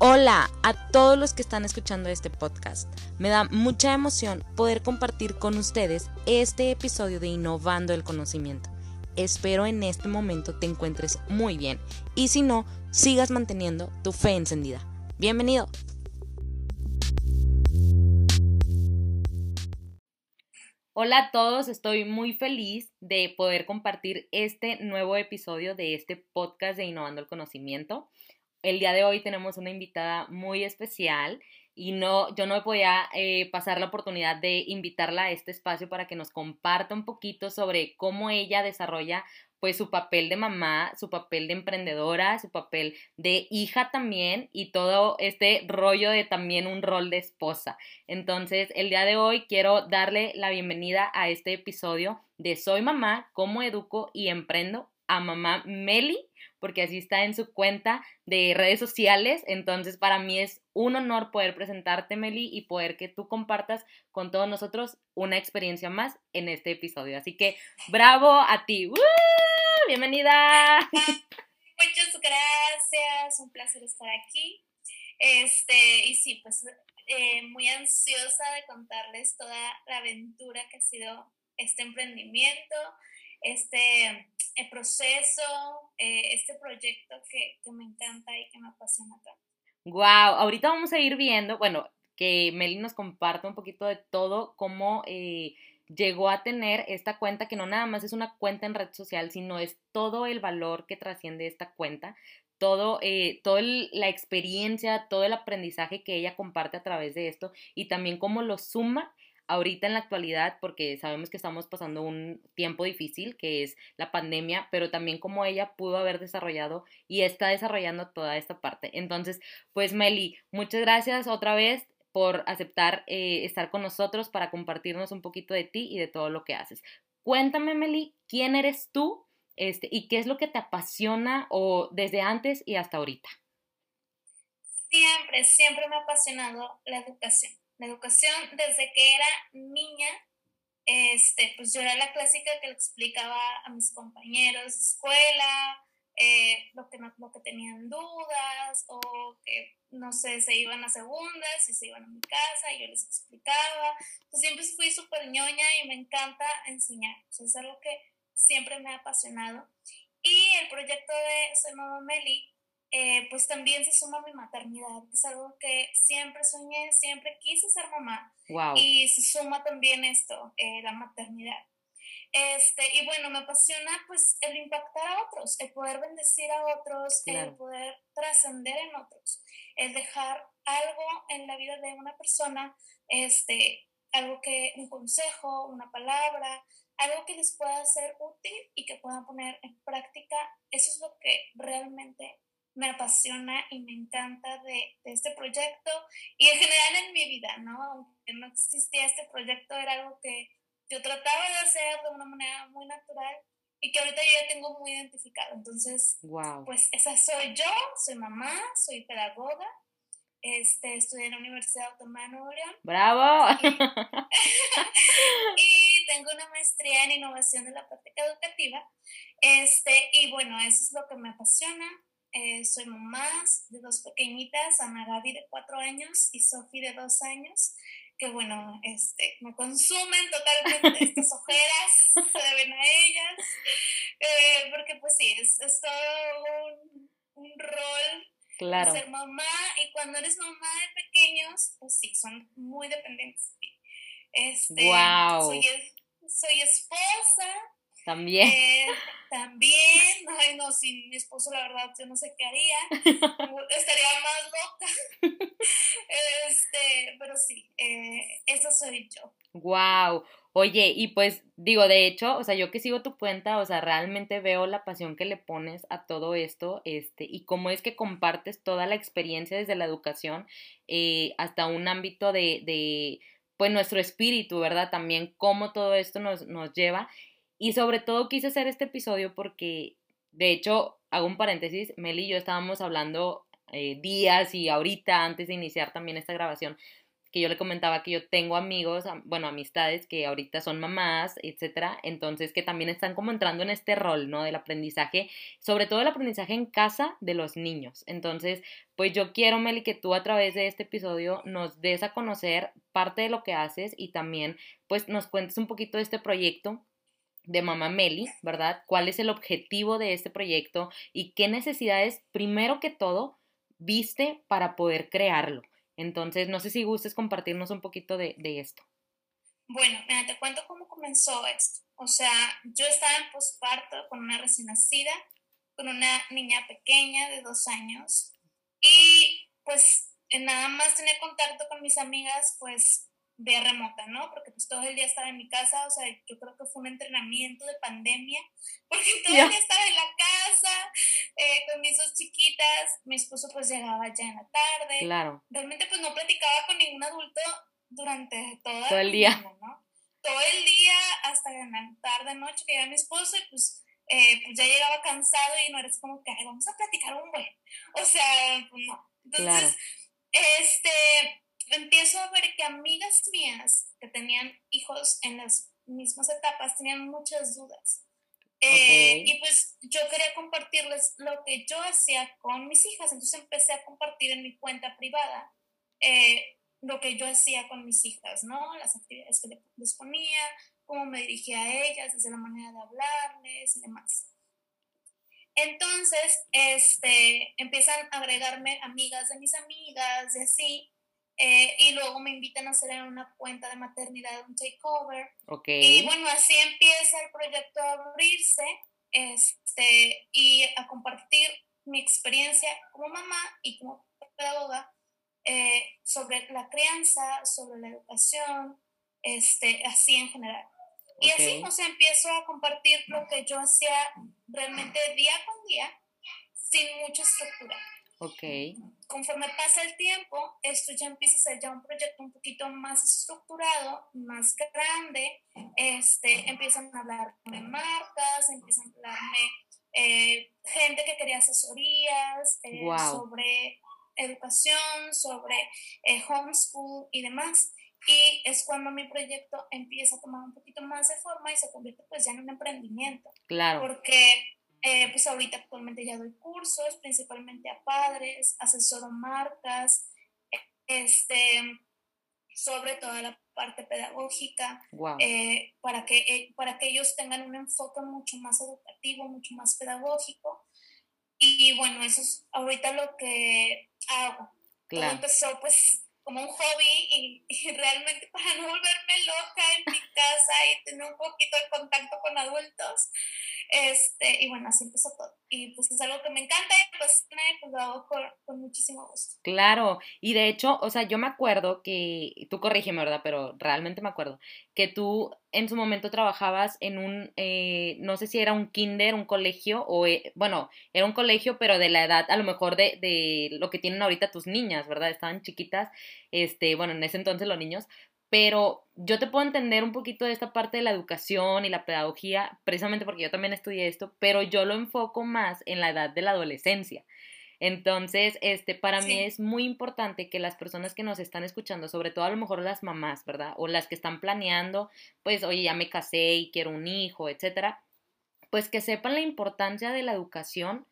Hola a todos los que están escuchando este podcast. Me da mucha emoción poder compartir con ustedes este episodio de Innovando el Conocimiento. Espero en este momento te encuentres muy bien y si no, sigas manteniendo tu fe encendida. Bienvenido. Hola a todos, estoy muy feliz de poder compartir este nuevo episodio de este podcast de Innovando el Conocimiento el día de hoy tenemos una invitada muy especial y no, yo no podía eh, pasar la oportunidad de invitarla a este espacio para que nos comparta un poquito sobre cómo ella desarrolla pues su papel de mamá, su papel de emprendedora, su papel de hija también y todo este rollo de también un rol de esposa. Entonces, el día de hoy quiero darle la bienvenida a este episodio de Soy mamá, cómo educo y emprendo a mamá Meli porque así está en su cuenta de redes sociales. Entonces, para mí es un honor poder presentarte, Meli, y poder que tú compartas con todos nosotros una experiencia más en este episodio. Así que, bravo a ti. ¡Bienvenida! Muchas gracias, un placer estar aquí. Este, y sí, pues eh, muy ansiosa de contarles toda la aventura que ha sido este emprendimiento, este el proceso, eh, este proyecto que, me encanta y que me apasiona tanto. Wow, ahorita vamos a ir viendo, bueno, que Meli nos comparta un poquito de todo, cómo eh, llegó a tener esta cuenta, que no nada más es una cuenta en red social, sino es todo el valor que trasciende esta cuenta, todo, eh, toda la experiencia, todo el aprendizaje que ella comparte a través de esto y también cómo lo suma ahorita en la actualidad, porque sabemos que estamos pasando un tiempo difícil, que es la pandemia, pero también como ella pudo haber desarrollado y está desarrollando toda esta parte. Entonces, pues Meli, muchas gracias otra vez por aceptar eh, estar con nosotros para compartirnos un poquito de ti y de todo lo que haces. Cuéntame, Meli, ¿quién eres tú este, y qué es lo que te apasiona o desde antes y hasta ahorita? Siempre, siempre me ha apasionado la educación la educación desde que era niña, este, pues yo era la clásica que le explicaba a mis compañeros de escuela, eh, lo, que lo que tenían dudas o que, no sé, se iban a segundas y se iban a mi casa y yo les explicaba. Pues siempre fui súper ñoña y me encanta enseñar. es algo que siempre me ha apasionado. Y el proyecto de Soy Mamá Meli eh, pues también se suma mi maternidad, que es algo que siempre soñé, siempre quise ser mamá. Y se suma también esto, eh, la maternidad. Este, y bueno, me apasiona pues el impactar a otros, el poder bendecir a otros, el poder trascender en otros, el dejar algo en la vida de una persona, este, algo que, un consejo, una palabra, algo que les pueda ser útil y que puedan poner en práctica, eso es lo que realmente me apasiona y me encanta de, este proyecto y en general en mi vida, ¿no? Aunque no existía este proyecto, era algo que yo trataba de hacer de una manera muy natural y que ahorita yo ya tengo muy identificado. Entonces, pues esa soy yo, soy mamá, soy pedagoga, este, estudié en la Universidad Autónoma de Nuevo León. ¡Bravo! Y, tengo una maestría en innovación de la práctica educativa. Este, y bueno, eso es lo que me apasiona. Eh, soy mamá de dos pequeñitas, Ana Gaby de cuatro años y Sofi de dos años, que bueno, este, me consumen totalmente estas ojeras, se deben a ellas, eh, porque pues sí, es, todo un, rol claro. ser mamá y cuando eres mamá de pequeños, pues sí, son muy dependientes Este, wow. soy, soy esposa, también. Eh, también, ay no, sin mi esposo la verdad yo no sé qué haría, estaría más loca. este, pero sí, eh, esa soy yo. Wow. Oye, y pues digo, de hecho, o sea, yo que sigo tu cuenta, o sea, realmente veo la pasión que le pones a todo esto, este, y cómo es que compartes toda la experiencia desde la educación eh, hasta un ámbito de, de, pues, nuestro espíritu, ¿verdad? También cómo todo esto nos, nos lleva. Y sobre todo quise hacer este episodio porque, de hecho, hago un paréntesis, Meli y yo estábamos hablando eh, días y ahorita, antes de iniciar también esta grabación, que yo le comentaba que yo tengo amigos, bueno, amistades que ahorita son mamás, etcétera, entonces que también están como entrando en este rol, ¿no? Del aprendizaje, sobre todo el aprendizaje en casa de los niños. Entonces, pues yo quiero, Meli, que tú a través de este episodio nos des a conocer parte de lo que haces y también, pues, nos cuentes un poquito de este proyecto de Mamá Meli, ¿verdad? ¿Cuál es el objetivo de este proyecto y qué necesidades, primero que todo, viste para poder crearlo? Entonces, no sé si gustes compartirnos un poquito de, esto. Bueno, mira, te cuento cómo comenzó esto. O sea, yo estaba en posparto con una recién nacida, con una niña pequeña de dos años y pues nada más tenía contacto con mis amigas pues de remota, ¿no? Porque pues todo el día estaba en mi casa, o sea, yo creo que fue un entrenamiento de pandemia, porque todo el día estaba en la casa, eh, con mis dos chiquitas, mi esposo pues llegaba ya en la tarde. Claro. Realmente pues no platicaba con ningún adulto durante toda todo el día. ¿no? Todo el día hasta en la tarde, noche, que llegaba mi esposo y pues, eh, pues ya llegaba cansado y no eres como que, vamos a platicar un buen. O sea, pues no. Entonces, este empiezo a ver que amigas mías que tenían hijos en las mismas etapas tenían muchas dudas. Eh, y pues yo quería compartirles lo que yo hacía con mis hijas, entonces empecé a compartir en mi cuenta privada eh, lo que yo hacía con mis hijas, ¿no? Las actividades que les ponía, cómo me dirigía a ellas, desde la manera de hablarles y demás. Entonces, este, empiezan a agregarme amigas de mis amigas y así, eh, y luego me invitan a hacer en una cuenta de maternidad un takeover. Okay. Y bueno, así empieza el proyecto a abrirse este, y a compartir mi experiencia como mamá y como pedagoga eh, sobre la crianza, sobre la educación, este, así en general. Y así, sea, empiezo a compartir lo que yo hacía realmente día con día, sin mucha estructura. Ok. Conforme pasa el tiempo, esto ya empieza a ser ya un proyecto un poquito más estructurado, más grande. Este, empiezan a hablarme marcas, empiezan a hablarme eh, gente que quería asesorías eh, sobre educación, sobre eh, homeschool y demás. Y es cuando mi proyecto empieza a tomar un poquito más de forma y se convierte pues ya en un emprendimiento. Claro. Porque eh, pues ahorita actualmente ya doy cursos, principalmente a padres, asesoro marcas, este, sobre toda la parte pedagógica, eh, para, que, eh, para que ellos tengan un enfoque mucho más educativo, mucho más pedagógico. Y bueno, eso es ahorita lo que hago. Todo empezó pues como un hobby y, y, realmente para no volverme loca en mi casa y tener un poquito de contacto con adultos, este, y bueno, así empezó todo. Y pues es algo que me encanta y pues, lo hago con, con, muchísimo gusto. Claro, y de hecho, o sea, yo me acuerdo que, tú corrígeme, ¿verdad? Pero realmente me acuerdo que tú en su momento trabajabas en un, eh, no sé si era un kinder, un colegio, o eh, bueno, era un colegio, pero de la edad a lo mejor de, de lo que tienen ahorita tus niñas, ¿verdad? Estaban chiquitas, este, bueno, en ese entonces los niños, pero yo te puedo entender un poquito de esta parte de la educación y la pedagogía, precisamente porque yo también estudié esto, pero yo lo enfoco más en la edad de la adolescencia. Entonces, este, para mí es muy importante que las personas que nos están escuchando, sobre todo a lo mejor las mamás, ¿verdad? O las que están planeando, pues, oye, ya me casé y quiero un hijo, etcétera, pues que sepan la importancia de la educación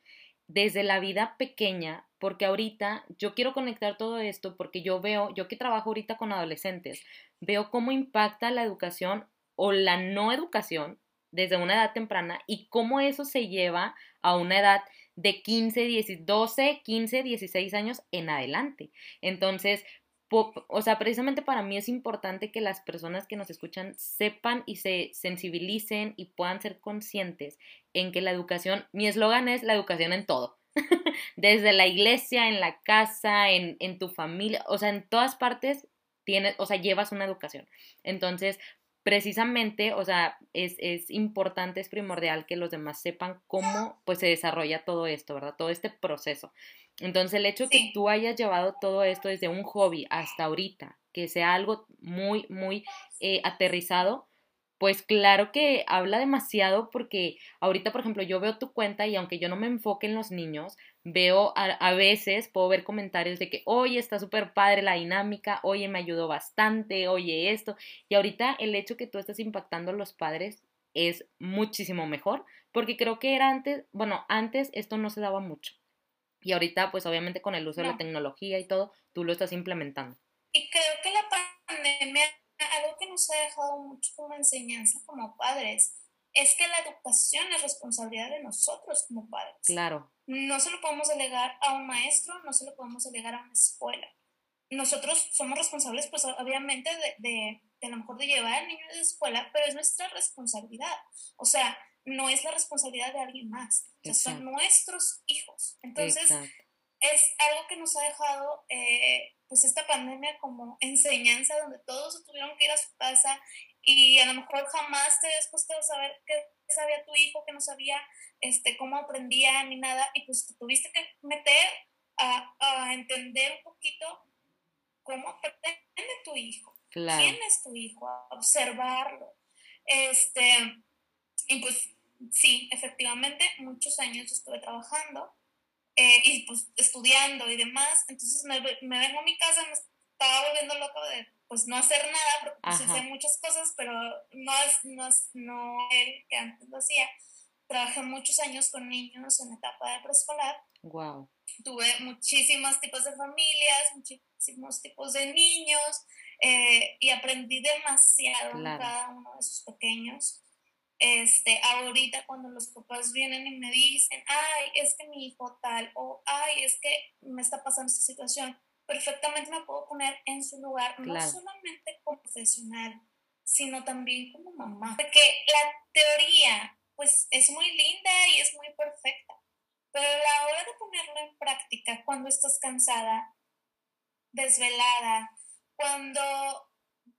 desde la vida pequeña, porque ahorita yo quiero conectar todo esto porque yo veo, yo que trabajo ahorita con adolescentes, veo cómo impacta la educación o la no educación desde una edad temprana y cómo eso se lleva a una edad de 15, 12, 15, 16 años en adelante. Entonces, o sea, precisamente para mí es importante que las personas que nos escuchan sepan y se sensibilicen y puedan ser conscientes en que la educación, mi eslogan es la educación en todo. Desde la iglesia, en la casa, en, en tu familia, o sea, en todas partes tienes, o sea, llevas una educación. Entonces, precisamente, o sea, es, es, importante, es primordial que los demás sepan cómo pues se desarrolla todo esto, ¿verdad? Todo este proceso. Entonces, el hecho que tú hayas llevado todo esto desde un hobby hasta ahorita, que sea algo muy, muy eh, aterrizado, Pues claro que habla demasiado porque ahorita, por ejemplo, yo veo tu cuenta y aunque yo no me enfoque en los niños, veo a, veces, puedo ver comentarios de que, oye, está súper padre la dinámica, oye, me ayudó bastante, oye, esto. Y ahorita el hecho que tú estás impactando a los padres es muchísimo mejor porque creo que era antes, bueno, antes esto no se daba mucho. Y ahorita, pues obviamente con el uso de la tecnología y todo, tú lo estás implementando. Y creo que la pandemia algo que nos ha dejado mucho como enseñanza como padres es que la educación es responsabilidad de nosotros como padres. Claro. No se lo podemos delegar a un maestro, no se lo podemos delegar a una escuela. Nosotros somos responsables, pues obviamente, de, de, de a lo mejor de llevar al niño a la escuela, pero es nuestra responsabilidad. O sea, no es la responsabilidad de alguien más. O sea, son nuestros hijos. Entonces, es algo que nos ha dejado eh, pues esta pandemia como enseñanza donde todos tuvieron que ir a su casa y a lo mejor jamás te habías puesto a saber qué sabía tu hijo, que no sabía este, cómo aprendía ni nada y pues te tuviste que meter a, a entender un poquito cómo aprende tu hijo, quién es tu hijo, a observarlo. Este, y pues sí, efectivamente, muchos años estuve trabajando eh, y pues estudiando y demás, entonces me, me, vengo a mi casa, me estaba volviendo loco de pues no hacer nada, porque pues hice muchas cosas, pero no es, no es no él que antes lo hacía. Trabajé muchos años con niños en etapa de preescolar. Wow. Tuve muchísimos tipos de familias, muchísimos tipos de niños eh, y aprendí demasiado en cada uno de esos pequeños este, ahorita cuando los papás vienen y me dicen, ay, es que mi hijo tal, o ay, es que me está pasando esta situación, perfectamente me puedo poner en su lugar, no solamente como profesional, sino también como mamá. Porque la teoría, pues, es muy linda y es muy perfecta, pero a la hora de ponerlo en práctica, cuando estás cansada, desvelada, cuando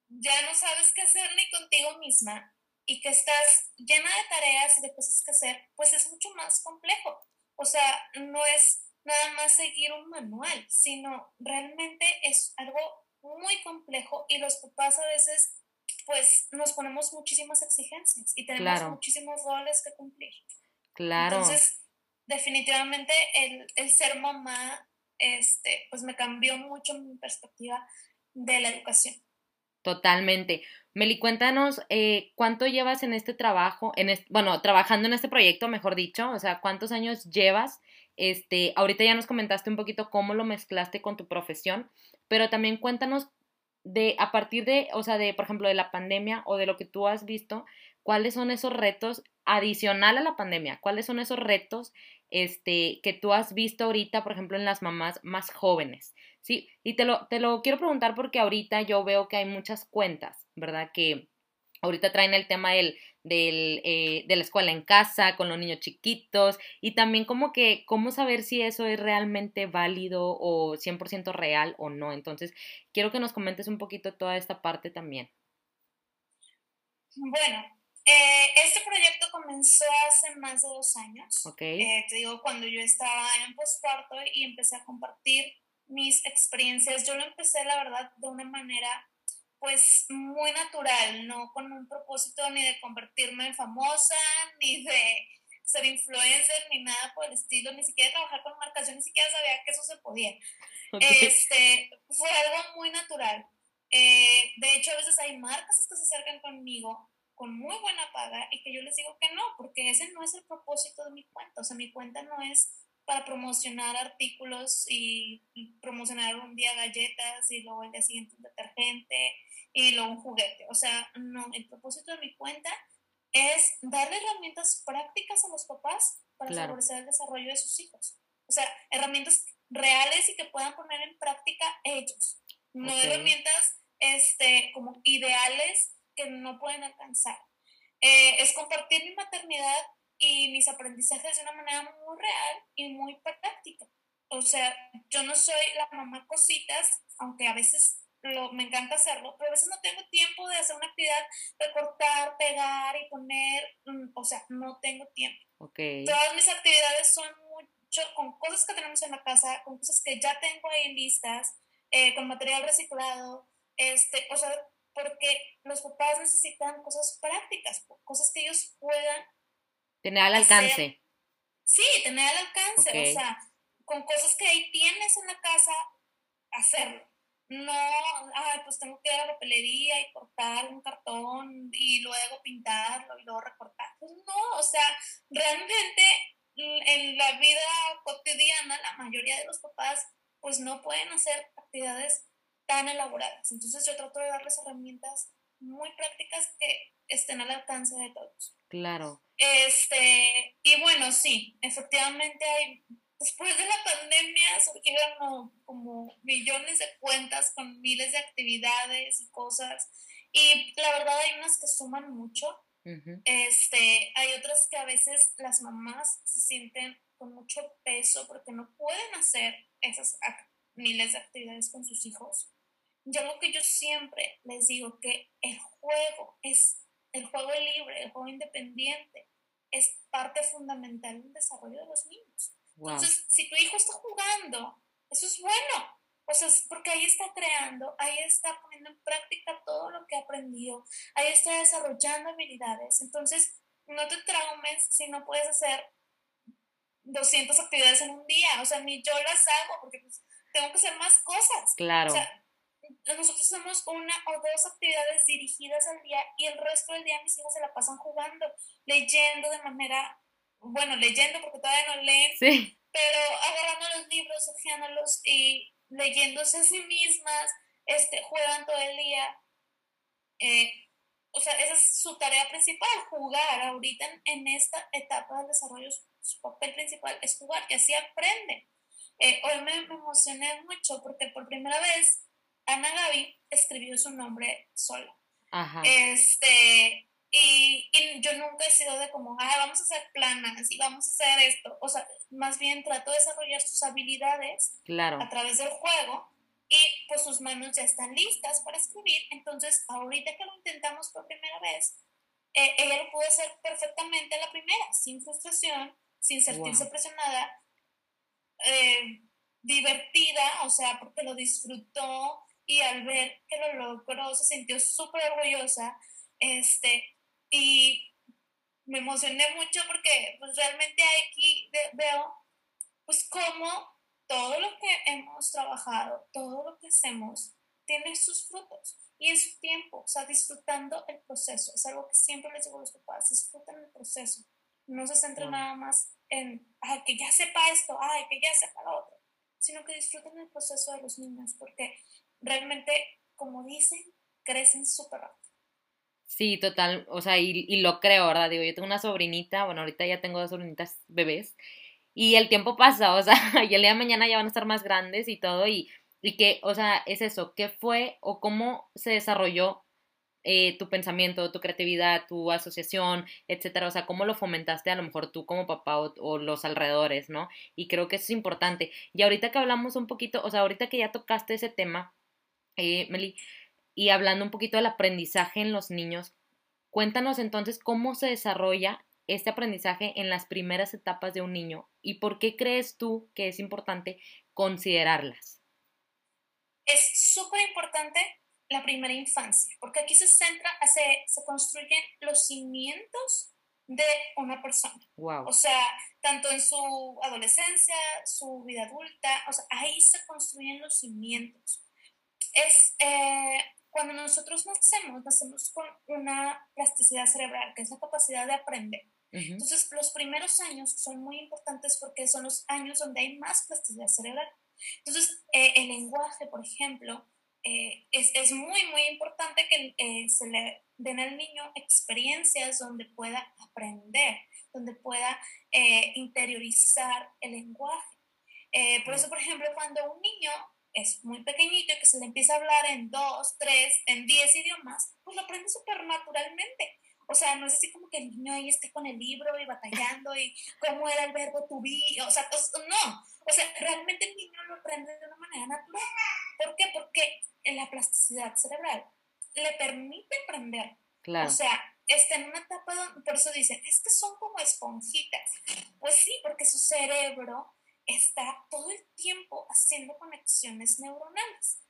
ya no sabes qué hacer ni contigo misma, y que estás llena de tareas y de cosas que hacer, pues es mucho más complejo. O sea, no es nada más seguir un manual, sino realmente es algo muy complejo y los papás a veces pues nos ponemos muchísimas exigencias y tenemos muchísimos roles que cumplir. Claro. Entonces, definitivamente el, el ser mamá, este, pues me cambió mucho mi perspectiva de la educación. Totalmente. Meli, cuéntanos eh, cuánto llevas en este trabajo, en bueno, trabajando en este proyecto, mejor dicho, o sea, cuántos años llevas. Este, ahorita ya nos comentaste un poquito cómo lo mezclaste con tu profesión, pero también cuéntanos de a partir de, o sea, de por ejemplo de la pandemia o de lo que tú has visto, cuáles son esos retos adicional a la pandemia, cuáles son esos retos este que tú has visto ahorita, por ejemplo, en las mamás más jóvenes. Sí, y te lo, te lo quiero preguntar porque ahorita yo veo que hay muchas cuentas, ¿verdad? Que ahorita traen el tema del, del, eh, de la escuela en casa con los niños chiquitos y también como que cómo saber si eso es realmente válido o 100% real o no. Entonces, quiero que nos comentes un poquito toda esta parte también. Bueno, eh, este proyecto comenzó hace más de dos años. Okay. Eh, te digo, cuando yo estaba en postparto y empecé a compartir mis experiencias. Yo lo empecé, la verdad, de una manera pues muy natural, no con un propósito ni de convertirme en famosa, ni de ser influencer, ni nada por el estilo, ni siquiera trabajar con marcas, yo ni siquiera sabía que eso se podía. Este, fue algo muy natural. Eh, de hecho, a veces hay marcas que se acercan conmigo con muy buena paga y que yo les digo que no, porque ese no es el propósito de mi cuenta. O sea, mi cuenta no es para promocionar artículos y promocionar un día galletas y luego el día siguiente un detergente y luego un juguete. O sea, no, el propósito de mi cuenta es darle herramientas prácticas a los papás para favorecer el desarrollo de sus hijos. O sea, herramientas reales y que puedan poner en práctica ellos. No herramientas este, como ideales que no pueden alcanzar. Eh, es compartir mi maternidad y mis aprendizajes de una manera muy real y muy práctica. O sea, yo no soy la mamá cositas, aunque a veces lo, me encanta hacerlo, pero a veces no tengo tiempo de hacer una actividad de cortar, pegar y poner, mm, o sea, no tengo tiempo. Okay. Todas mis actividades son mucho con cosas que tenemos en la casa, con cosas que ya tengo ahí listas, eh, con material reciclado, este, o sea, porque los papás necesitan cosas prácticas, cosas que ellos puedan tener al alcance. Sí, tener al alcance, o sea, con cosas que ahí tienes en la casa, hacerlo. No, ay, pues tengo que ir a la papelería y cortar un cartón y luego pintarlo y luego recortar. Pues no, o sea, realmente en la vida cotidiana la mayoría de los papás pues no pueden hacer actividades tan elaboradas. Entonces yo trato de darles herramientas muy prácticas que estén al alcance de todos. Claro. Este, y bueno, sí, efectivamente hay, después de la pandemia surgieron como, millones de cuentas con miles de actividades y cosas. Y la verdad hay unas que suman mucho. este, hay otras que a veces las mamás se sienten con mucho peso porque no pueden hacer esas miles de actividades con sus hijos. Yo lo que yo siempre les digo que el juego es el juego libre, el juego independiente, es parte fundamental del desarrollo de los niños. Entonces, si tu hijo está jugando, eso es bueno. O sea, porque ahí está creando, ahí está poniendo en práctica todo lo que ha aprendido, ahí está desarrollando habilidades. Entonces, no te traumes si no puedes hacer 200 actividades en un día. O sea, ni yo las hago porque pues, tengo que hacer más cosas. Claro. O sea, nosotros hacemos una o dos actividades dirigidas al día y el resto del día mis hijos se la pasan jugando, leyendo de manera, bueno, leyendo porque todavía no leen, sí. pero agarrando los libros, hojeándolos y leyéndose a sí mismas, este, juegan todo el día. Eh, o sea, esa es su tarea principal, jugar. Ahorita en, esta etapa del desarrollo, su, papel principal es jugar, y así aprende eh, hoy me emocioné mucho porque por primera vez Ana Gaby escribió su nombre sola. Este, y, yo nunca he sido de como, ah, vamos a hacer planas y vamos a hacer esto. O sea, más bien trato de desarrollar sus habilidades claro. a través del juego y pues sus manos ya están listas para escribir. Entonces, ahorita que lo intentamos por primera vez, eh, ella lo pudo hacer perfectamente la primera, sin frustración, sin sentirse presionada, eh, divertida, o sea, porque lo disfrutó, y al ver que lo logró se sintió súper orgullosa este, y me emocioné mucho porque pues realmente aquí veo pues cómo todo lo que hemos trabajado, todo lo que hacemos tiene sus frutos y en su tiempo, o sea, disfrutando el proceso. Es algo que siempre les digo a los papás, disfruten el proceso. No se centren nada más en, ay, que ya sepa esto, ay, que ya sepa lo otro, sino que disfruten el proceso de los niños, porque realmente, como dicen, crecen súper rápido. Sí, total, o sea, y, y, lo creo, ¿verdad? Digo, yo tengo una sobrinita, bueno, ahorita ya tengo dos sobrinitas bebés, y el tiempo pasa, o sea, y el día de mañana ya van a estar más grandes y todo, y, y que, o sea, es eso, ¿qué fue o cómo se desarrolló eh, tu pensamiento, tu creatividad, tu asociación, etcétera? O sea, ¿cómo lo fomentaste a lo mejor tú como papá o, o, los alrededores, ¿no? Y creo que eso es importante. Y ahorita que hablamos un poquito, o sea, ahorita que ya tocaste ese tema, eh, Meli, y hablando un poquito del aprendizaje en los niños, cuéntanos entonces cómo se desarrolla este aprendizaje en las primeras etapas de un niño y por qué crees tú que es importante considerarlas. Es súper importante la primera infancia, porque aquí se centra, se, se construyen los cimientos de una persona. Wow. O sea, tanto en su adolescencia, su vida adulta, o sea, ahí se construyen los cimientos es eh, cuando nosotros nacemos, nacemos con una plasticidad cerebral, que es la capacidad de aprender. Entonces, los primeros años son muy importantes porque son los años donde hay más plasticidad cerebral. Entonces, eh, el lenguaje, por ejemplo, eh, es, es, muy, muy importante que se le den al niño experiencias donde pueda aprender, donde pueda interiorizar el lenguaje. por eso, por ejemplo, cuando un niño es muy pequeñito y que se le empieza a hablar en dos, tres, en diez idiomas, pues lo aprende súper naturalmente. O sea, no es así como que el niño ahí esté con el libro y batallando y cómo era el verbo to be, o sea, no. O sea, realmente el niño lo aprende de una manera natural. ¿Por qué? Porque la plasticidad cerebral le permite aprender. Claro. O sea, está en una etapa donde, por eso dicen, es que son como esponjitas. Pues sí, porque su cerebro está todo el tiempo haciendo conexiones neuronales.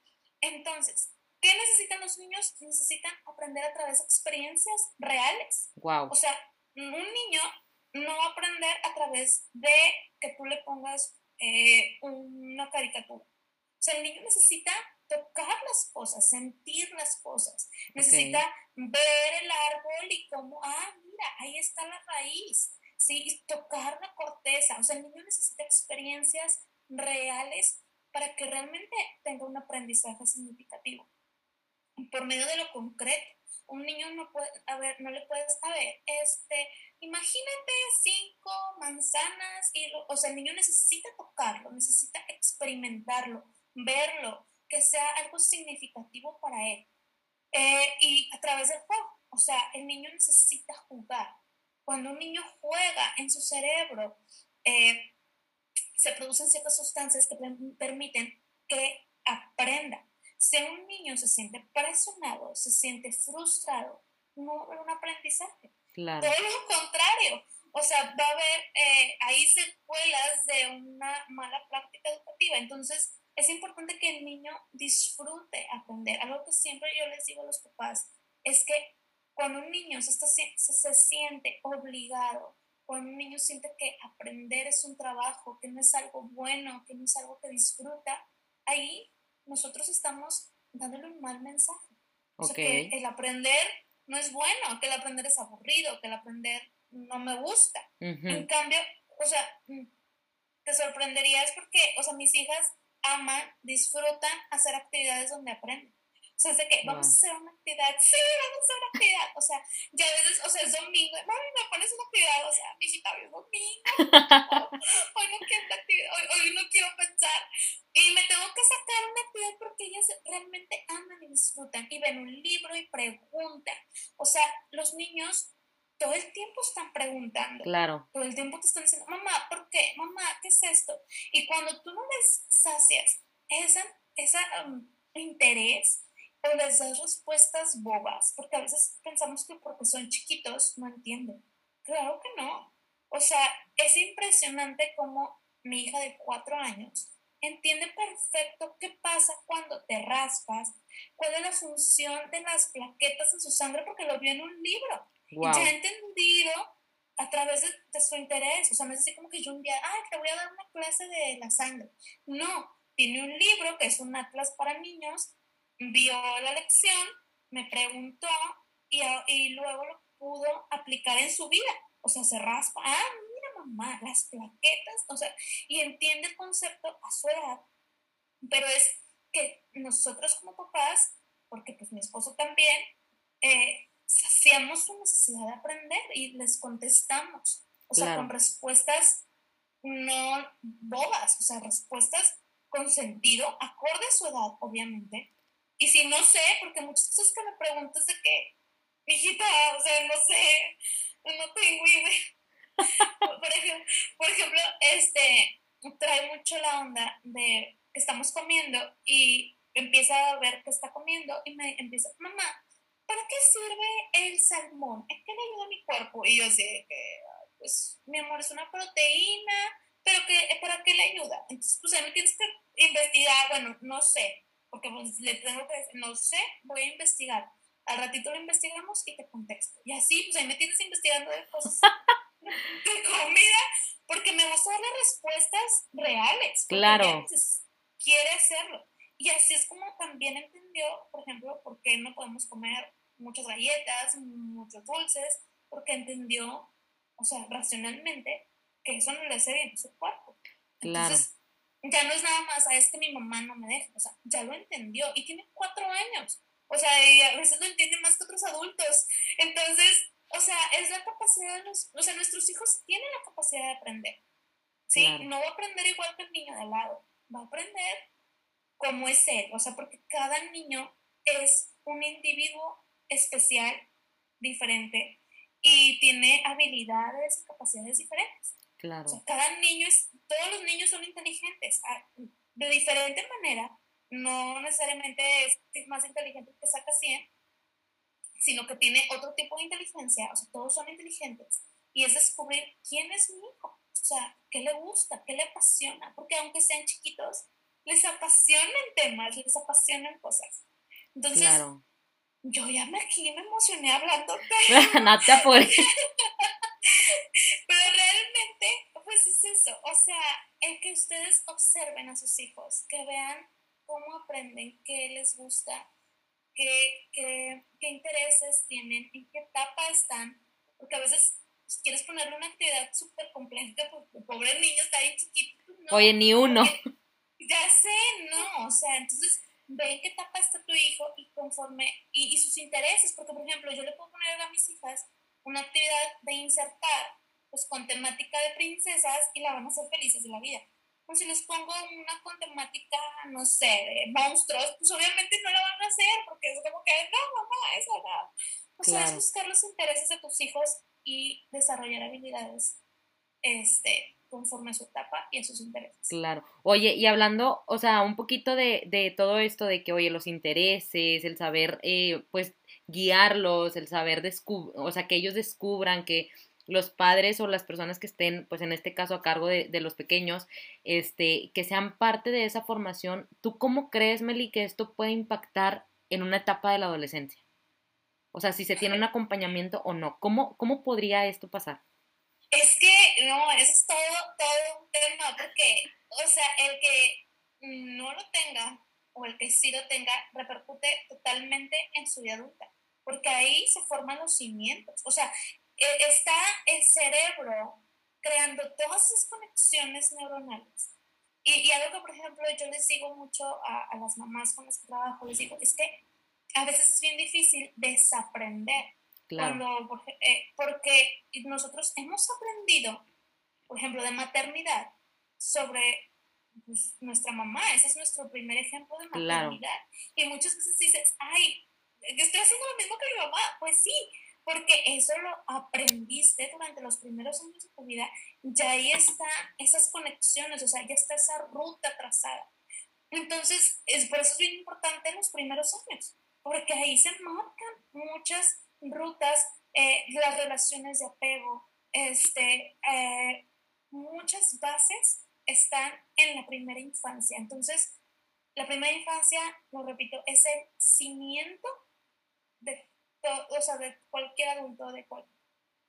Entonces, ¿qué necesitan los niños? Necesitan aprender a través de experiencias reales. Wow. O sea, un niño no va a aprender a través de que tú le pongas eh, una caricatura. O sea, el niño necesita tocar las cosas, sentir las cosas, necesita ver el árbol y cómo, ah, mira, ahí está la raíz, ¿sí? tocar la corteza. O sea, el niño necesita experiencias reales para que realmente tenga un aprendizaje significativo. Por medio de lo concreto. Un niño no puede, a ver, no le puedes, a ver, este, imagínate cinco manzanas y, o sea, el niño necesita tocarlo, necesita experimentarlo, verlo, que sea algo significativo para él. Eh, y a través del juego, o sea, el niño necesita jugar. Cuando un niño juega en su cerebro, eh, se producen ciertas sustancias que permiten que aprenda. Si un niño se siente presionado, se siente frustrado, no va a haber un aprendizaje. Claro. Todo lo contrario. O sea, va a haber eh, ahí secuelas de una mala práctica educativa. Entonces, es importante que el niño disfrute aprender. Algo que siempre yo les digo a los papás es que cuando un niño se, está, se, siente obligado, cuando un niño siente que aprender es un trabajo, que no es algo bueno, que no es algo que disfruta, ahí nosotros estamos dándole un mal mensaje. O sea, que el aprender no es bueno, que el aprender es aburrido, que el aprender no me gusta. En cambio, o sea, mm, te sorprenderías porque, o sea, mis hijas aman, disfrutan hacer actividades donde aprenden. O sea, es de que vamos a hacer una actividad, sí, vamos a hacer una actividad. O sea, ya a veces, o sea, es domingo, mami, me pones una actividad, o sea, mi hijita, hoy es domingo, hoy no quiero actividad, hoy, hoy, no quiero pensar. Y me tengo que sacar una actividad porque ellas realmente aman y disfrutan y ven un libro y preguntan. O sea, los niños todo el tiempo están preguntando. Claro. Todo el tiempo te están diciendo, mamá, ¿por qué? Mamá, ¿qué es esto? Y cuando tú no les sacias ese esa, um, interés o les das respuestas bobas, porque a veces pensamos que porque son chiquitos no entienden. Claro que no. O sea, es impresionante cómo mi hija de cuatro años entiende perfecto qué pasa cuando te raspas, cuál es la función de las plaquetas en su sangre, porque lo vio en un libro. Ya ha entendido a través de, su interés. O sea, no es así como que yo un día, ay, te voy a dar una clase de la sangre. No, tiene un libro que es un atlas para niños, vio la lección, me preguntó y, y luego lo pudo aplicar en su vida. O sea, se raspa, ah, mira mamá, las plaquetas, o sea, y entiende el concepto a su edad. Pero es que nosotros como papás, porque pues mi esposo también, eh, saciamos su necesidad de aprender y les contestamos, o sea, con respuestas no bobas, o sea, respuestas con sentido, acorde a su edad, obviamente. Y si no sé, porque muchas cosas que me preguntas de que, hijita, o sea, no sé, no tengo idea. por, ejemplo, por ejemplo, este, trae mucho la onda de que estamos comiendo y empieza a ver que está comiendo y me empieza, mamá, ¿para qué sirve el salmón? Es que le ayuda a mi cuerpo. Y yo sé que, pues, mi amor, es una proteína, pero que, ¿para qué le ayuda? Entonces, pues, ahí me tienes que investigar, bueno, no sé, porque pues, le tengo que decir, no sé, voy a investigar. Al ratito lo investigamos y te contesto. Y así, pues ahí me tienes investigando de cosas de comida, porque me gusta darle respuestas reales. Claro. Quiere hacerlo. Y así es como también entendió, por ejemplo, por qué no podemos comer muchas galletas, muchos dulces, porque entendió, o sea, racionalmente, que eso no le hace bien a su cuerpo. Claro. Entonces, ya no es nada más, a este mi mamá no me deja, o sea, ya lo entendió y tiene cuatro años. O sea, y a veces lo entiende más que otros adultos. Entonces, o sea, es la capacidad de los, o sea, nuestros hijos tienen la capacidad de aprender. Sí, no va a aprender igual que el niño de al lado, va a aprender como es él, o sea, porque cada niño es un individuo especial, diferente, y tiene habilidades y capacidades diferentes. Claro. O sea, cada niño es, todos los niños son inteligentes, ah, de diferente manera, no necesariamente es más inteligente que saca 100, sino que tiene otro tipo de inteligencia, o sea, todos son inteligentes, y es descubrir quién es mi hijo, o sea, qué le gusta, qué le apasiona, porque aunque sean chiquitos, les apasionan temas, les apasionan cosas. Entonces, yo ya me aquí me emocioné hablando. no te apures. Pero realmente, pues es eso. O sea, el que ustedes observen a sus hijos, que vean cómo aprenden, qué les gusta, qué, qué, qué intereses tienen, en qué etapa están. Porque a veces pues, quieres ponerle una actividad súper compleja, porque el pobre niño está ahí chiquito. No, Oye, ni uno. Ya sé, no. O sea, entonces ve en qué etapa está tu hijo y conforme, y, y sus intereses. Porque, por ejemplo, yo le puedo poner a mis hijas una actividad de insertar pues con temática de princesas y la van a hacer felices de la vida. Pues si les pongo una con temática, no sé, de monstruos, pues obviamente no la van a hacer porque es como que, no, mamá, eso no. O sea, es buscar los intereses de tus hijos y desarrollar habilidades este, conforme a su etapa y a sus intereses. Claro. Oye, y hablando, o sea, un poquito de, de todo esto de que, oye, los intereses, el saber, eh, pues, guiarlos, el saber, o sea, que ellos descubran que los padres o las personas que estén, pues en este caso a cargo de, de, los pequeños, este, que sean parte de esa formación, ¿tú cómo crees, Meli, que esto puede impactar en una etapa de la adolescencia? O sea, si se tiene un acompañamiento o no, ¿cómo, cómo podría esto pasar? Es que, no, eso es todo, todo un tema, porque, o sea, el que no lo tenga o el que sí lo tenga repercute totalmente en su vida adulta, porque ahí se forman los cimientos. O sea, está el cerebro creando todas esas conexiones neuronales. Y, y, algo que, por ejemplo, yo les digo mucho a, a, las mamás con las que trabajo, les digo, es que a veces es bien difícil desaprender. Cuando, porque, eh, porque nosotros hemos aprendido, por ejemplo, de maternidad sobre pues, nuestra mamá. Ese es nuestro primer ejemplo de maternidad. Y muchas veces dices, ay, estoy haciendo lo mismo que mi mamá. Pues sí, porque eso lo aprendiste durante los primeros años de tu vida, ya ahí están esas conexiones, o sea, ya está esa ruta trazada. Entonces, es por eso es bien importante en los primeros años, porque ahí se marcan muchas rutas, eh, las relaciones de apego, este, eh, muchas bases están en la primera infancia. Entonces, la primera infancia, lo repito, es el cimiento de o sea, de cualquier adulto, de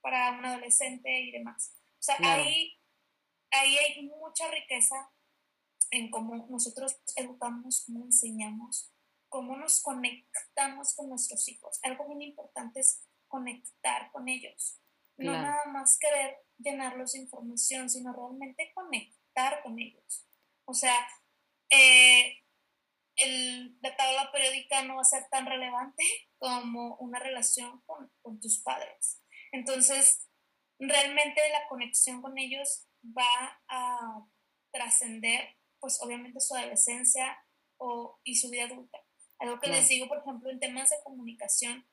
para un adolescente y demás. O sea, ahí, ahí hay mucha riqueza en cómo nosotros educamos, cómo enseñamos, cómo nos conectamos con nuestros hijos. Algo muy importante es conectar con ellos. No nada más querer llenarlos de información, sino realmente conectar con ellos. O sea, eh, el, la tabla periódica no va a ser tan relevante como una relación con, con tus padres. Entonces, realmente la conexión con ellos va a trascender, pues obviamente su adolescencia o, y su vida adulta. Algo que les digo, por ejemplo, en temas de comunicación,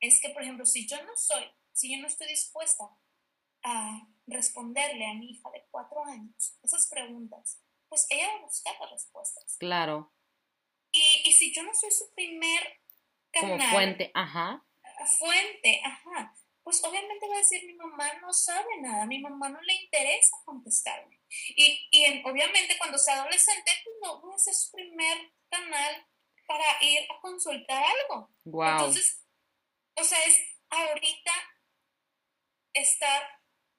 es que, por ejemplo, si yo no soy, si yo no estoy dispuesta a responderle a mi hija de cuatro años esas preguntas, pues ella va a buscar las respuestas. Claro. Y, y si yo no soy su primer canal. Como fuente, ajá. Fuente, ajá. Pues obviamente va a decir, mi mamá no sabe nada, mi mamá no le interesa contestarme. Y, y obviamente cuando sea adolescente, pues no voy a ser su primer canal para ir a consultar algo. Wow. Entonces, o sea, es ahorita estar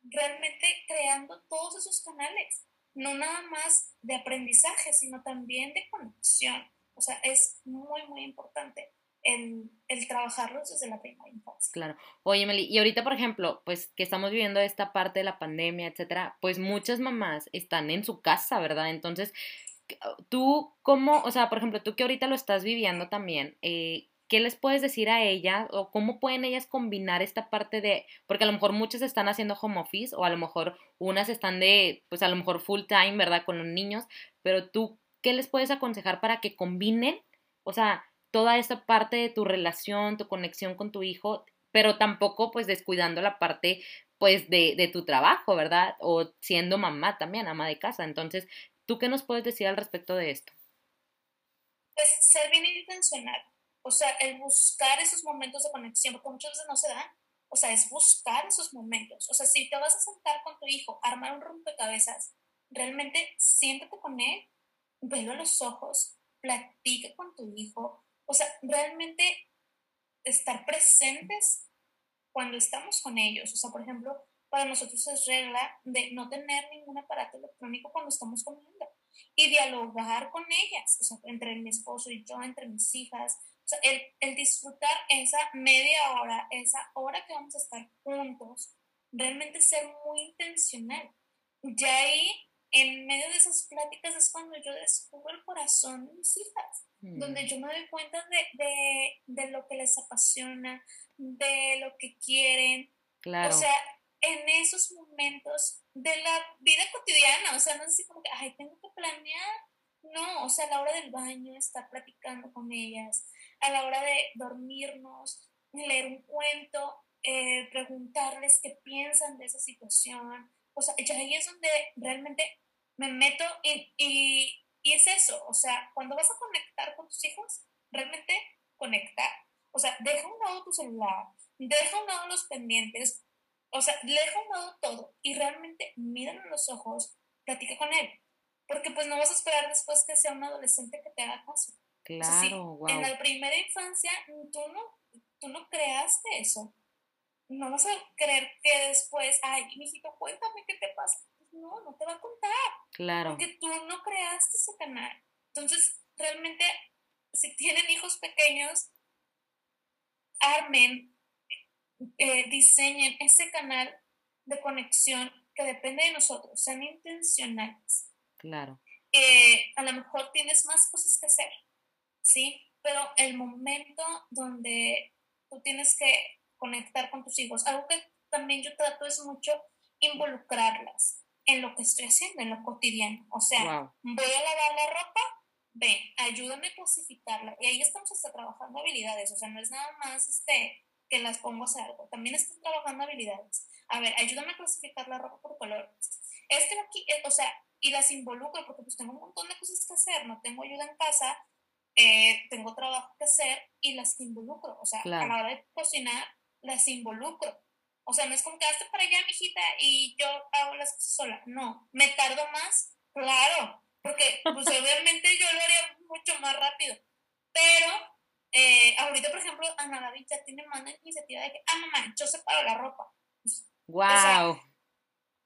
realmente creando todos esos canales, no nada más de aprendizaje, sino también de conexión. O sea, es muy, muy importante el, el trabajarlos desde la primera infancia. Claro. Oye, Meli, y ahorita, por ejemplo, pues que estamos viviendo esta parte de la pandemia, etcétera, pues muchas mamás están en su casa, ¿verdad? Entonces, tú, ¿cómo, o sea, por ejemplo, tú que ahorita lo estás viviendo también, eh, ¿qué les puedes decir a ellas o cómo pueden ellas combinar esta parte de, porque a lo mejor muchas están haciendo home office o a lo mejor unas están de, pues a lo mejor full time, ¿verdad? Con los niños, pero tú, ¿qué les puedes aconsejar para que combinen, o sea, toda esa parte de tu relación, tu conexión con tu hijo, pero tampoco pues descuidando la parte pues de, de tu trabajo, ¿verdad? O siendo mamá también, ama de casa. Entonces, ¿tú qué nos puedes decir al respecto de esto? Pues ser bien intencional, o sea, el buscar esos momentos de conexión, porque muchas veces no se dan. O sea, es buscar esos momentos. O sea, si te vas a sentar con tu hijo, armar un rompecabezas, realmente siéntate con él, velo a los ojos, platica con tu hijo, O sea, realmente estar presentes cuando estamos con ellos. O sea, por ejemplo, para nosotros es regla de no tener ningún aparato electrónico cuando estamos comiendo y dialogar con ellas, o sea, entre mi esposo y yo, entre mis hijas. O sea, el, el disfrutar esa media hora, esa hora que vamos a estar juntos, realmente ser muy intencional. Ya ahí, en medio de esas pláticas, es cuando yo descubro el corazón de mis hijas, donde mm. yo me doy cuenta de, de, de, lo que les apasiona, de lo que quieren. Claro. O sea, en esos momentos de la vida cotidiana, o sea, no es así como que, ay, tengo que planear. No, o sea, a la hora del baño, estar platicando con ellas, a la hora de dormirnos, leer un cuento, eh, preguntarles qué piensan de esa situación. O sea, ya ahí es donde realmente me meto y, y, y es eso, o sea, cuando vas a conectar con tus hijos, realmente conectar. O sea, deja un lado tu celular, deja un lado los pendientes, o sea, deja un lado todo y realmente míralo en los ojos, platica con él. Porque pues no vas a esperar después que sea un adolescente que te haga caso. Claro, En la primera infancia tú no, tú no creaste eso no vas a creer que después, ay, mijito, cuéntame qué te pasa. Pues no, no te va a contar. Claro. Porque tú no creaste ese canal. Entonces, realmente, si tienen hijos pequeños, armen, eh, diseñen ese canal de conexión que depende de nosotros, sean intencionales. Claro. Eh, a lo mejor tienes más cosas que hacer, ¿sí? Pero el momento donde tú tienes que conectar con tus hijos. Algo que también yo trato es mucho involucrarlas en lo que estoy haciendo, en lo cotidiano. O sea, voy a lavar la ropa, ven, ayúdame a clasificarla. Y ahí estamos hasta trabajando habilidades. O sea, no es nada más este, que las pongo a hacer algo. También estoy trabajando habilidades. A ver, ayúdame a clasificar la ropa por colores. Este aquí, eh, o sea, y las involucro porque pues tengo un montón de cosas que hacer. No tengo ayuda en casa, eh, tengo trabajo que hacer y las involucro. O sea, a la hora de cocinar, las involucro. O sea, no es como que hazte para allá, mijita, y yo hago las cosas sola. No, me tardo más, claro, porque pues obviamente yo lo haría mucho más rápido. Pero eh, ahorita, por ejemplo, Ana David ya tiene más la iniciativa de que, ah, mamá, yo separo la ropa. wow.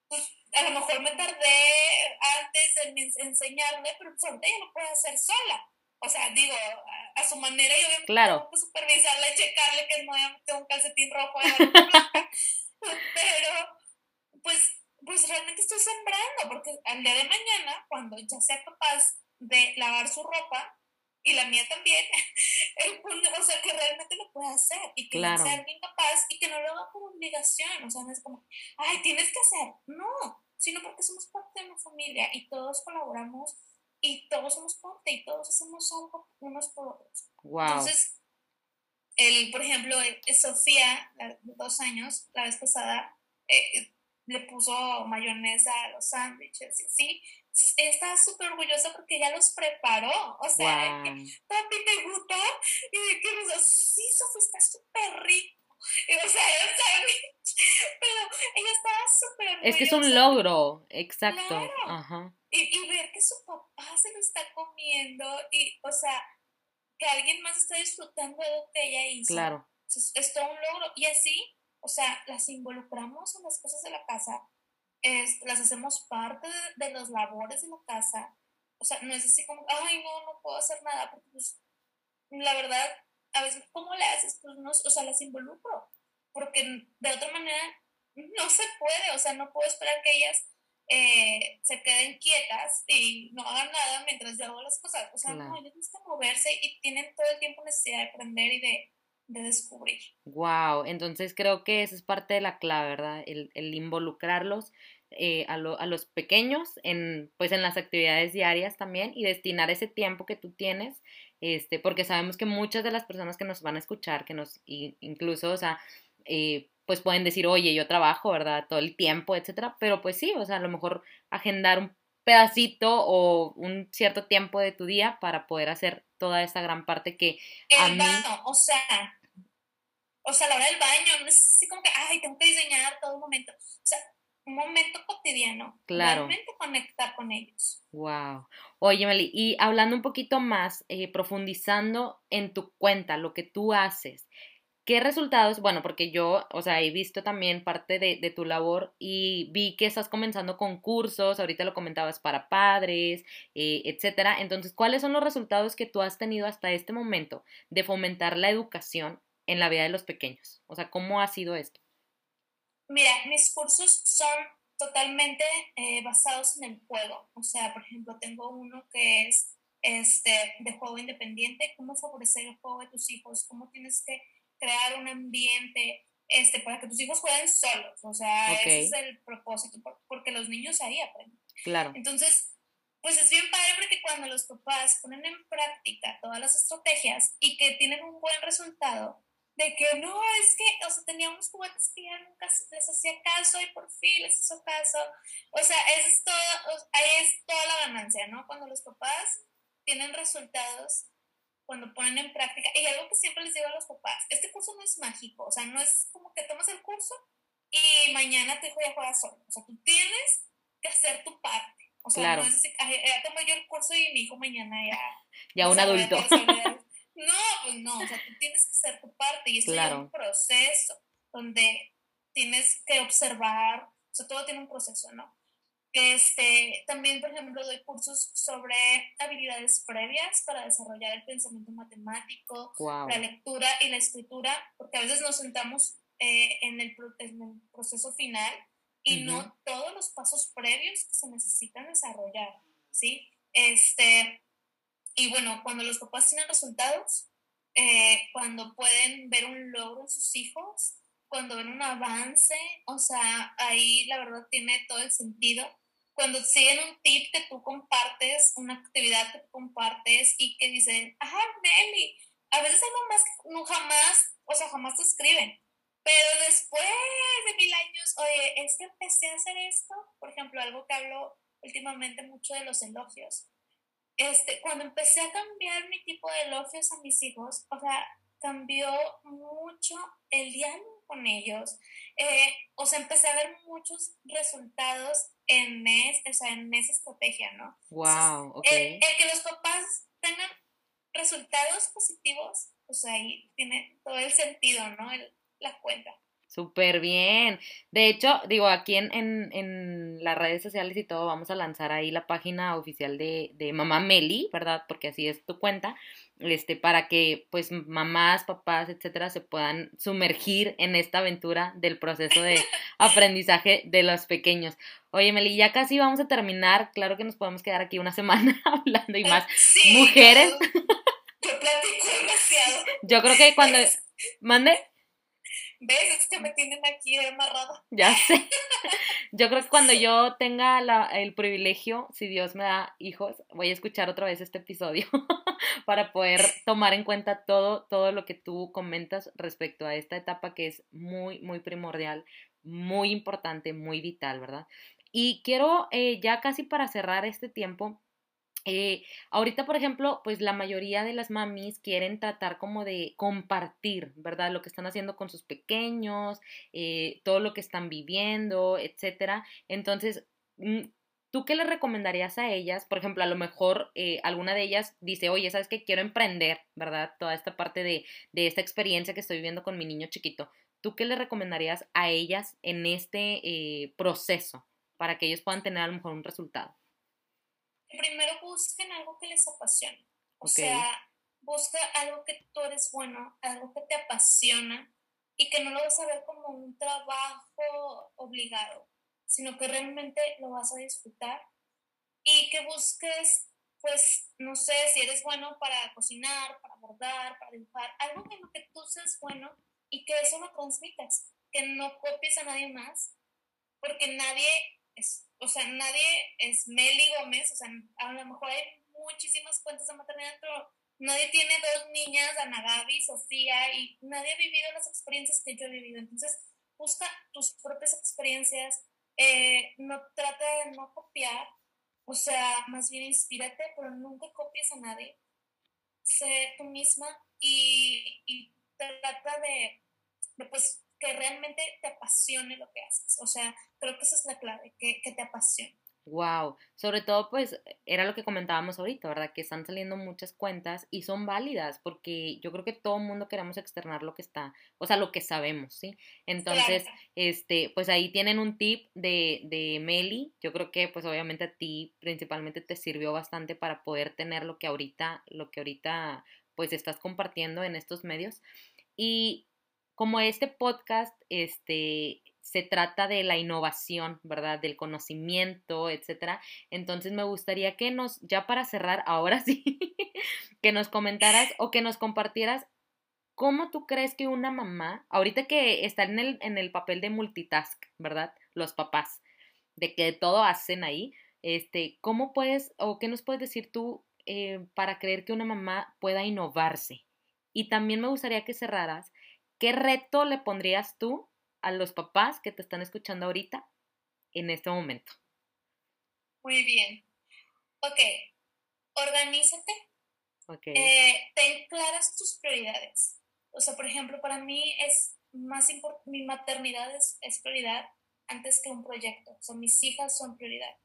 pues a lo mejor me tardé antes en enseñarle, pero pues ahorita ya lo puede hacer sola o sea, digo, a, su manera, y obviamente claro. tengo que supervisarle, checarle que no tengo un calcetín rojo, pero pues, pues realmente estoy sembrando, porque al día de mañana, cuando ya sea capaz de lavar su ropa, y la mía también, o sea, que realmente lo pueda hacer y que sea alguien capaz y que no lo haga por obligación, o sea, no es como, ay, tienes que hacer, no, sino porque somos parte de una familia y todos colaboramos y todos somos parte y todos hacemos algo unos por otros. Entonces, el, por ejemplo, eh, Sofía, de dos años, la vez pasada, eh, le puso mayonesa a los sándwiches y así. Estaba súper orgullosa porque ya los preparó. O sea, papi, ¿te gusta? Y de que nos sí, Sofía, está súper rico. Y, o sea, pero ella estaba súper orgullosa. Es que es un logro, exacto. Ajá y, ver que su papá se lo está comiendo y, o sea, que alguien más está disfrutando de lo que ella hizo. Claro. Es, todo un logro. Y así, o sea, las involucramos en las cosas de la casa, es, las hacemos parte de, los labores de la casa. O sea, no es así como, ay, no, no puedo hacer nada, porque pues, la verdad, a veces, ¿cómo le haces? Pues no, o sea, las involucro, porque de otra manera no se puede, o sea, no puedo esperar que ellas eh, se queden quietas y no hagan nada mientras yo hago las cosas. O sea, no, ellos necesitan moverse y tienen todo el tiempo necesidad de aprender y de, de descubrir. Wow, entonces creo que esa es parte de la clave, ¿verdad? El, el involucrarlos eh, a, lo, a, los pequeños en, pues en las actividades diarias también y destinar ese tiempo que tú tienes, este, porque sabemos que muchas de las personas que nos van a escuchar, que nos, incluso, o sea, eh, pues pueden decir, oye, yo trabajo, ¿verdad? Todo el tiempo, etcétera, pero pues sí, o sea, a lo mejor agendar un pedacito o un cierto tiempo de tu día para poder hacer toda esa gran parte que el baño, o sea, o sea, a la hora del baño, no es así como que, ay, tengo que diseñar todo un momento. O sea, un momento cotidiano. Claro. Realmente conectar con ellos. Wow. Oye, Meli, y hablando un poquito más, eh, profundizando en tu cuenta, lo que tú haces, ¿Qué resultados? Bueno, porque yo, o sea, he visto también parte de, tu labor y vi que estás comenzando con cursos, ahorita lo comentabas para padres, eh, etcétera. Entonces, ¿cuáles son los resultados que tú has tenido hasta este momento de fomentar la educación en la vida de los pequeños? O sea, ¿cómo ha sido esto? Mira, mis cursos son totalmente eh, basados en el juego. O sea, por ejemplo, tengo uno que es este, de juego independiente, cómo favorecer el juego de tus hijos, cómo tienes que crear un ambiente este, para que tus hijos jueguen solos. O sea, ese es el propósito, porque los niños ahí aprenden. Claro. Entonces, pues es bien padre porque cuando los papás ponen en práctica todas las estrategias y que tienen un buen resultado, de que no, es que, o sea, teníamos juguetes que ya nunca les hacía caso y por fin les hizo caso. O sea, es todo, ahí es toda la ganancia, ¿no? Cuando los papás tienen resultados cuando ponen en práctica, y algo que siempre les digo a los papás, este curso no es mágico, o sea, no es como que tomas el curso y mañana tu hijo ya juega solo, o sea, tú tienes que hacer tu parte, o sea, no es así, ya tomo yo el curso y mi hijo mañana ya... Ya un adulto. No, pues no, o sea, tú tienes que hacer tu parte y esto es un proceso donde tienes que observar, o sea, todo tiene un proceso, ¿no? Este, también, por ejemplo, doy cursos sobre habilidades previas para desarrollar el pensamiento matemático, la lectura y la escritura, porque a veces nos sentamos eh, en, el, proceso final y no todos los pasos previos que se necesitan desarrollar, ¿sí? Este, y bueno, cuando los papás tienen resultados, eh, cuando pueden ver un logro en sus hijos, cuando ven un avance, o sea, ahí la verdad tiene todo el sentido cuando siguen un tip que tú compartes, una actividad que tú compartes y que dicen, ajá, Meli, a veces algo más no jamás, o sea, jamás te escriben. Pero después de mil años, oye, es que empecé a hacer esto, por ejemplo, algo que hablo últimamente mucho de los elogios. Este, cuando empecé a cambiar mi tipo de elogios a mis hijos, o sea, cambió mucho el diálogo con ellos. Eh, o sea, empecé a ver muchos resultados en, esa estrategia, ¿no? Wow, ok. El, que los papás tengan resultados positivos, pues ahí tiene todo el sentido, ¿no? la cuenta. Súper bien. De hecho, digo, aquí en, en, las redes sociales y todo, vamos a lanzar ahí la página oficial de, de Mamá Meli, ¿verdad? Porque así es tu cuenta, este, para que pues mamás, papás, etcétera, se puedan sumergir en esta aventura del proceso de aprendizaje de los pequeños. Oye, Meli, ya casi vamos a terminar. Claro que nos podemos quedar aquí una semana hablando y más. Mujeres. Yo platico demasiado. Yo creo que cuando. ¿Mande? ¿Ves? Es que me tienen aquí amarrada. Ya sé. Yo creo que cuando yo tenga el privilegio, si Dios me da hijos, voy a escuchar otra vez este episodio para poder tomar en cuenta todo, todo lo que tú comentas respecto a esta etapa que es muy, muy primordial, muy importante, muy vital, ¿verdad? Y quiero, eh, ya casi para cerrar este tiempo, eh, ahorita, por ejemplo, pues la mayoría de las mamis quieren tratar como de compartir, ¿verdad? Lo que están haciendo con sus pequeños, eh, todo lo que están viviendo, etcétera. Entonces, mm, ¿tú qué le recomendarías a ellas? Por ejemplo, a lo mejor eh, alguna de ellas dice, oye, ¿sabes qué? Quiero emprender, ¿verdad? Toda esta parte de, de esta experiencia que estoy viviendo con mi niño chiquito. ¿Tú qué le recomendarías a ellas en este proceso para que ellos puedan tener a lo mejor un resultado? Primero busquen algo que les apasione. O sea, busca algo que tú eres bueno, algo que te apasiona y que no lo vas a ver como un trabajo obligado, sino que realmente lo vas a disfrutar y que busques, pues, no sé, si eres bueno para cocinar, para bordar, para dibujar, algo en lo que tú seas bueno y que eso lo transmitas, que no copies a nadie más, porque nadie es o sea, nadie es Meli Gómez, o sea, a lo mejor hay muchísimas cuentas de maternidad, pero nadie tiene dos niñas, Ana Gaby, Sofía, y nadie ha vivido las experiencias que yo he vivido. Entonces, busca tus propias experiencias, eh, no trata de no copiar, o sea, más bien inspírate, pero nunca copies a nadie. Sé tú misma y, trata de, de pues, que realmente te apasione lo que haces. O sea, creo que esa es la clave, que, que te apasione. Wow, sobre todo pues era lo que comentábamos ahorita, ¿verdad? Que están saliendo muchas cuentas y son válidas porque yo creo que todo el mundo queremos externar lo que está, o sea, lo que sabemos, ¿sí? Entonces, este, pues ahí tienen un tip de, de Meli, yo creo que pues obviamente a ti principalmente te sirvió bastante para poder tener lo que ahorita, lo que ahorita pues estás compartiendo en estos medios y como este podcast, este, se trata de la innovación, ¿verdad? Del conocimiento, etcétera. Entonces me gustaría que nos, ya para cerrar, ahora sí, que nos comentaras o que nos compartieras cómo tú crees que una mamá, ahorita que está en el, en el papel de multitask, ¿verdad? Los papás, de que todo hacen ahí, este, ¿cómo puedes o qué nos puedes decir tú eh, para creer que una mamá pueda innovarse? Y también me gustaría que cerraras, ¿qué reto le pondrías tú a los papás que te están escuchando ahorita en este momento? Muy bien. Ok, organízate. Ok. Eh, ten claras tus prioridades. O sea, por ejemplo, para mí es más importante, mi maternidad es, prioridad antes que un proyecto. O sea, mis hijas son prioridad.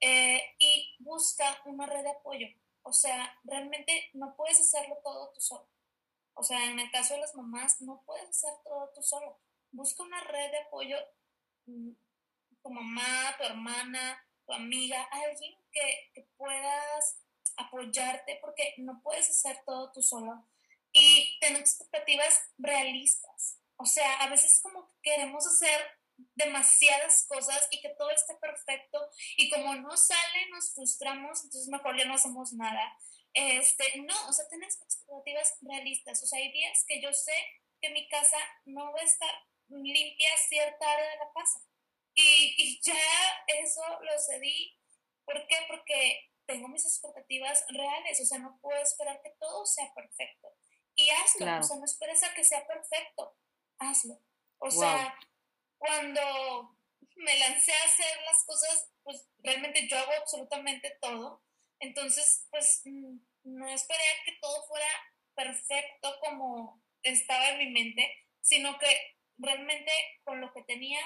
Eh, y busca una red de apoyo. O sea, realmente no puedes hacerlo todo tú solo. O sea, en el caso de las mamás, no puedes hacer todo tú solo busca una red de apoyo, mm, tu mamá, tu hermana, tu amiga, alguien que, que puedas apoyarte porque no puedes hacer todo tú solo y tener expectativas realistas. O sea, a veces como que queremos hacer demasiadas cosas y que todo esté perfecto y como no sale nos frustramos, entonces mejor ya no hacemos nada. Este, no, o sea, tener expectativas realistas. O sea, hay días que yo sé que mi casa no va a estar limpia cierta área de la casa. Y, y ya eso lo cedí. ¿Por qué? Porque tengo mis expectativas reales, o sea, no puedo esperar que todo sea perfecto. Y hazlo, o sea, no esperes a que sea perfecto, hazlo. O sea, cuando me lancé a hacer las cosas, pues realmente yo hago absolutamente todo. Entonces, pues mm, no esperé a que todo fuera perfecto como estaba en mi mente, sino que realmente con lo que tenía,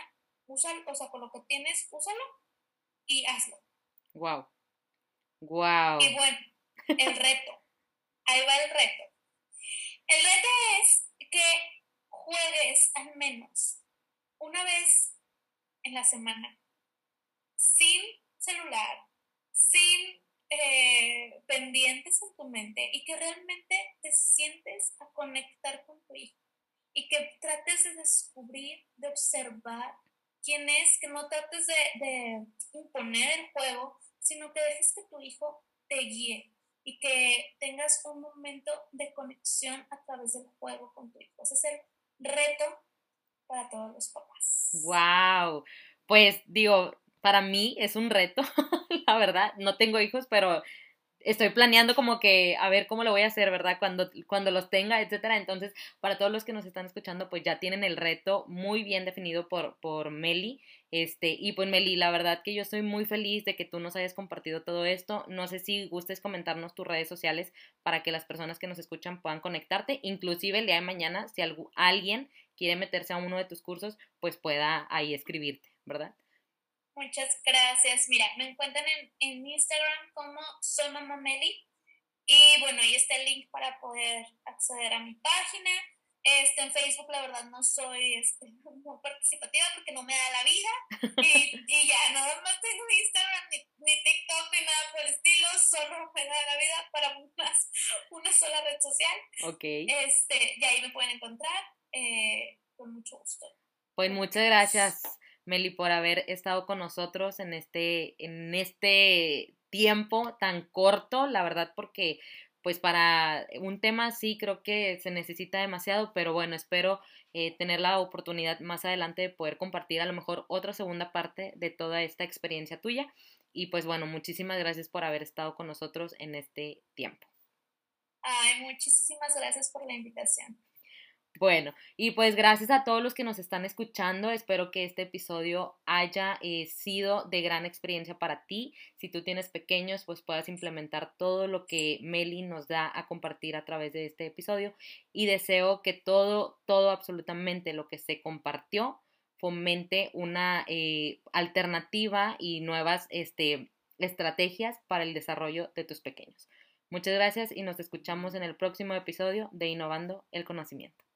úsalo, o sea, con lo que tienes, úsalo y hazlo. Wow. Wow. Y bueno, el reto. Ahí va el reto. El reto es que juegues al menos una vez en la semana sin celular, sin eh, pendientes en tu mente y que realmente te sientes a conectar con tu hijo y que trates de descubrir, de observar quién es, que no trates de, imponer el juego, sino que dejes que tu hijo te guíe y que tengas un momento de conexión a través del juego con tu hijo. Ese es el reto para todos los papás. ¡Wow! Pues digo, para mí es un reto, la verdad. No tengo hijos, pero estoy planeando como que a ver cómo lo voy a hacer, ¿verdad? Cuando, cuando los tenga, etcétera. Entonces, para todos los que nos están escuchando, pues ya tienen el reto muy bien definido por, por Meli. Este, y pues Meli, la verdad que yo estoy muy feliz de que tú nos hayas compartido todo esto. No sé si gustes comentarnos tus redes sociales para que las personas que nos escuchan puedan conectarte. Inclusive el día de mañana, si alguien quiere meterse a uno de tus cursos, pues pueda ahí escribirte, ¿verdad? Muchas gracias. Mira, me encuentran en, Instagram como soy mamá Meli. Y bueno, ahí está el link para poder acceder a mi página. Este, en Facebook, la verdad, no soy este, muy participativa porque no me da la vida. Y, y ya, nada más tengo Instagram, ni, TikTok, ni nada por el estilo. Solo me da la vida para una sola red social. Ok. Este, y ahí me pueden encontrar eh, con mucho gusto. Pues muchas gracias. Meli, por haber estado con nosotros en este, en este tiempo tan corto, la verdad, porque pues para un tema sí creo que se necesita demasiado, pero bueno, espero eh, tener la oportunidad más adelante de poder compartir a lo mejor otra segunda parte de toda esta experiencia tuya. Y pues bueno, muchísimas gracias por haber estado con nosotros en este tiempo. Ay, muchísimas gracias por la invitación. Bueno, y pues gracias a todos los que nos están escuchando. Espero que este episodio haya eh, sido de gran experiencia para ti. Si tú tienes pequeños, pues puedas implementar todo lo que Meli nos da a compartir a través de este episodio. Y deseo que todo, todo, absolutamente lo que se compartió fomente una eh, alternativa y nuevas este, estrategias para el desarrollo de tus pequeños. Muchas gracias y nos escuchamos en el próximo episodio de Innovando el Conocimiento.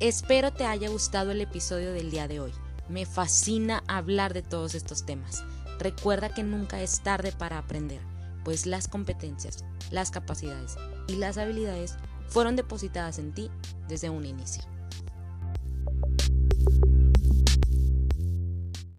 Espero te haya gustado el episodio del día de hoy. Me fascina hablar de todos estos temas. Recuerda que nunca es tarde para aprender, pues las competencias, las capacidades y las habilidades fueron depositadas en ti desde un inicio.